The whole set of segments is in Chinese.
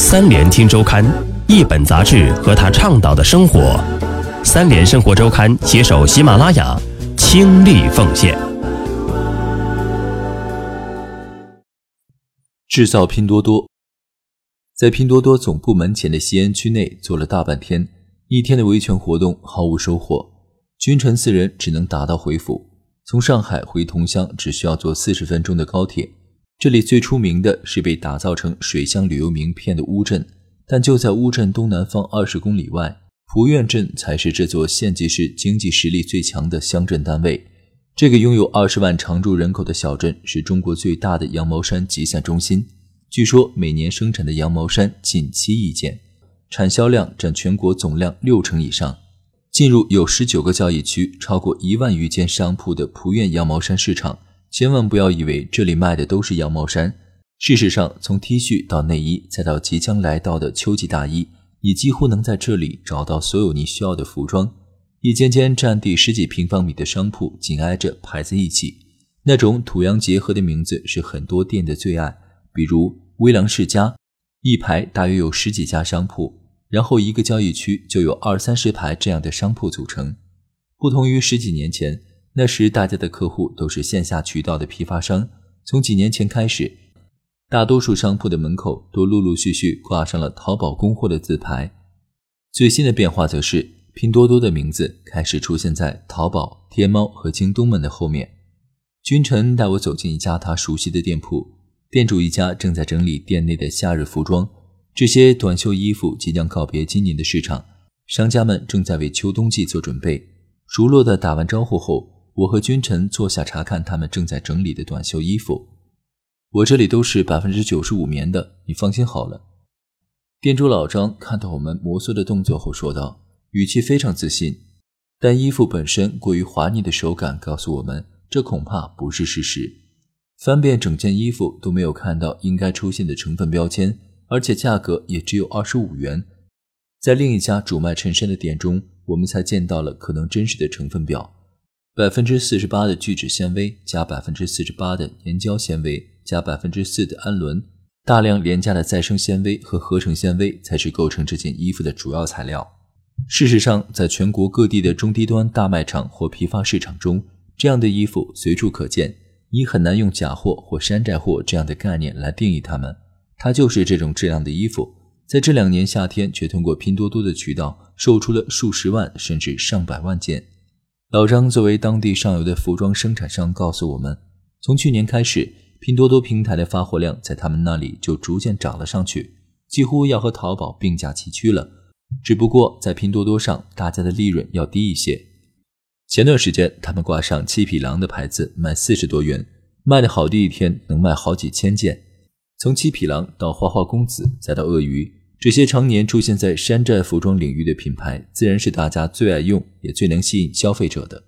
三联听周刊，一本杂志和他倡导的生活。三联生活周刊携手喜马拉雅，倾力奉献。制造拼多多，在拼多多总部门前的吸烟区内坐了大半天，一天的维权活动毫无收获。君臣四人只能打道回府。从上海回桐乡只需要坐四十分钟的高铁。这里最出名的是被打造成水乡旅游名片的乌镇，但就在乌镇东南方二十公里外，蒲院镇才是这座县级市经济实力最强的乡镇单位。这个拥有二十万常住人口的小镇是中国最大的羊毛衫集散中心，据说每年生产的羊毛衫近七亿件，产销量占全国总量六成以上。进入有十九个交易区、超过一万余间商铺的蒲院羊毛衫市场。千万不要以为这里卖的都是羊毛衫，事实上，从 T 恤到内衣，再到即将来到的秋季大衣，你几乎能在这里找到所有你需要的服装。一间间占地十几平方米的商铺紧挨着排在一起，那种土洋结合的名字是很多店的最爱，比如微郎世家，一排大约有十几家商铺，然后一个交易区就有二三十排这样的商铺组成。不同于十几年前。那时，大家的客户都是线下渠道的批发商。从几年前开始，大多数商铺的门口都陆陆续续挂上了淘宝供货的字牌。最新的变化则是，拼多多的名字开始出现在淘宝、天猫和京东们的后面。君臣带我走进一家他熟悉的店铺，店主一家正在整理店内的夏日服装。这些短袖衣服即将告别今年的市场，商家们正在为秋冬季做准备。熟络的打完招呼后。我和君臣坐下查看他们正在整理的短袖衣服。我这里都是百分之九十五棉的，你放心好了。店主老张看到我们摩挲的动作后说道，语气非常自信。但衣服本身过于滑腻的手感告诉我们，这恐怕不是事实。翻遍整件衣服都没有看到应该出现的成分标签，而且价格也只有二十五元。在另一家主卖衬衫的店中，我们才见到了可能真实的成分表。百分之四十八的聚酯纤维加百分之四十八的粘胶纤维加百分之四的氨纶，大量廉价的再生纤维和合成纤维才是构成这件衣服的主要材料。事实上，在全国各地的中低端大卖场或批发市场中，这样的衣服随处可见，你很难用假货或山寨货这样的概念来定义它们。它就是这种质量的衣服，在这两年夏天却通过拼多多的渠道售出了数十万甚至上百万件。老张作为当地上游的服装生产商，告诉我们，从去年开始，拼多多平台的发货量在他们那里就逐渐涨了上去，几乎要和淘宝并驾齐驱了。只不过在拼多多上，大家的利润要低一些。前段时间，他们挂上七匹狼的牌子，卖四十多元，卖的好的一天能卖好几千件。从七匹狼到花花公子，再到鳄鱼。这些常年出现在山寨服装领域的品牌，自然是大家最爱用也最能吸引消费者的。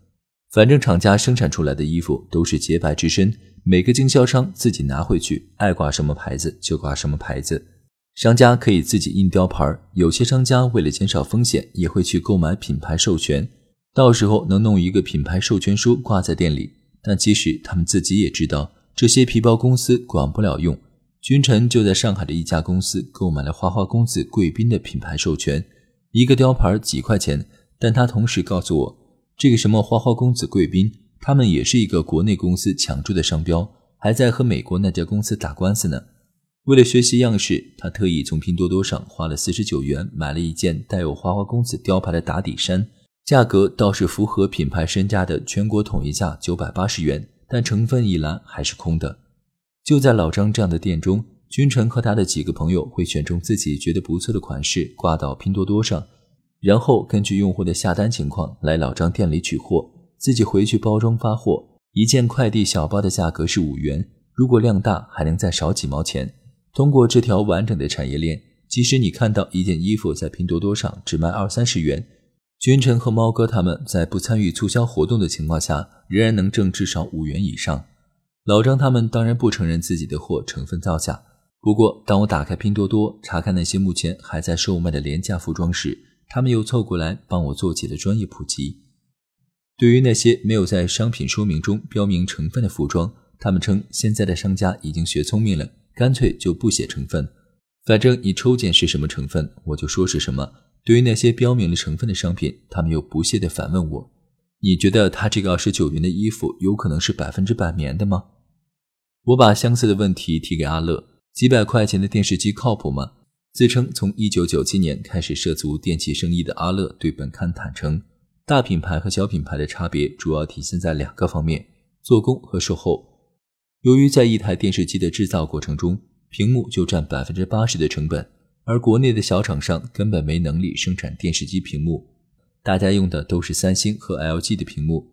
反正厂家生产出来的衣服都是洁白之身，每个经销商自己拿回去，爱挂什么牌子就挂什么牌子。商家可以自己印标牌，有些商家为了减少风险，也会去购买品牌授权，到时候能弄一个品牌授权书挂在店里。但其实他们自己也知道，这些皮包公司管不了用。君臣就在上海的一家公司购买了花花公子贵宾的品牌授权，一个雕牌几块钱。但他同时告诉我，这个什么花花公子贵宾，他们也是一个国内公司抢注的商标，还在和美国那家公司打官司呢。为了学习样式，他特意从拼多多上花了四十九元买了一件带有花花公子雕牌的打底衫，价格倒是符合品牌身价的全国统一价九百八十元，但成分一栏还是空的。就在老张这样的店中，君臣和他的几个朋友会选中自己觉得不错的款式挂到拼多多上，然后根据用户的下单情况来老张店里取货，自己回去包装发货。一件快递小包的价格是五元，如果量大还能再少几毛钱。通过这条完整的产业链，即使你看到一件衣服在拼多多上只卖二三十元，君臣和猫哥他们在不参与促销活动的情况下，仍然能挣至少五元以上。老张他们当然不承认自己的货成分造假，不过当我打开拼多多查看那些目前还在售卖的廉价服装时，他们又凑过来帮我做起了专业普及。对于那些没有在商品说明中标明成分的服装，他们称现在的商家已经学聪明了，干脆就不写成分，反正你抽检是什么成分，我就说是什么。对于那些标明了成分的商品，他们又不屑地反问我：“你觉得他这个二十九元的衣服有可能是百分之百棉的吗？”我把相似的问题提给阿乐：“几百块钱的电视机靠谱吗？”自称从一九九七年开始涉足电器生意的阿乐对本刊坦诚：“大品牌和小品牌的差别主要体现在两个方面：做工和售后。由于在一台电视机的制造过程中，屏幕就占百分之八十的成本，而国内的小厂商根本没能力生产电视机屏幕，大家用的都是三星和 LG 的屏幕，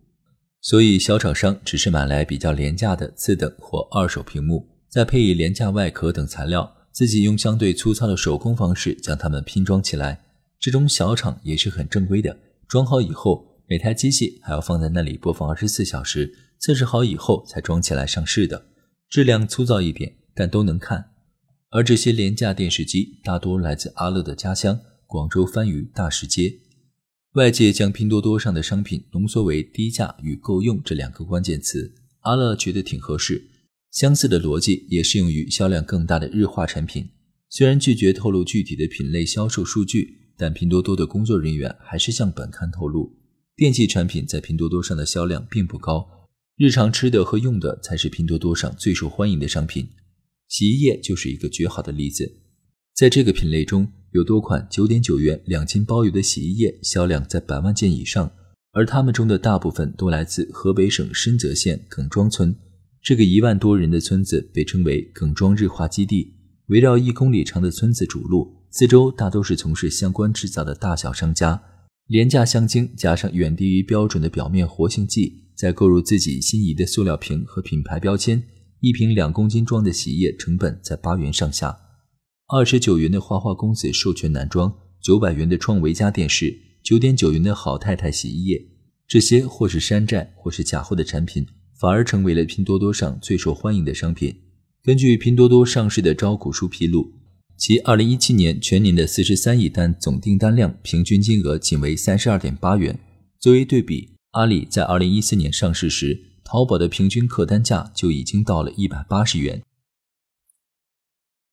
所以小厂商只是买来比较廉价的次等或二手屏幕，再配以廉价外壳等材料，自己用相对粗糙的手工方式将它们拼装起来。这种小厂也是很正规的，装好以后，每台机器还要放在那里播放二十四小时，测试好以后才装起来上市的，质量粗糙一点。但都能看，而这些廉价电视机大多来自阿乐的家乡广州番禺大石街。外界将拼多多上的商品浓缩为低价与够用这两个关键词，阿乐觉得挺合适。相似的逻辑也适用于销量更大的日化产品。虽然拒绝透露具体的品类销售数据，但拼多多的工作人员还是向本刊透露，电器产品在拼多多上的销量并不高，日常吃的和用的才是拼多多上最受欢迎的商品。洗衣液就是一个绝好的例子，在这个品类中有多款九点九元两斤包邮的洗衣液销量在百万件以上，而他们中的大部分都来自河北省深泽县耿庄村。这个一万多人的村子被称为耿庄日化基地，围绕一公里长的村子主路，四周大都是从事相关制造的大小商家。廉价香精加上远低于标准的表面活性剂，再购入自己心仪的塑料瓶和品牌标签。一瓶两公斤装的洗衣液成本在八元上下，二十九元的花花公子授权男装，九百元的创维家电视，九点九元的好太太洗衣液，这些或是山寨或是假货的产品，反而成为了拼多多上最受欢迎的商品。根据拼多多上市的招股书披露，其二零一七年全年的四十三亿单总订单量，平均金额仅为三十二点八元。作为对比，阿里在二零一四年上市时。淘宝的平均客单价就已经到了一百八十元。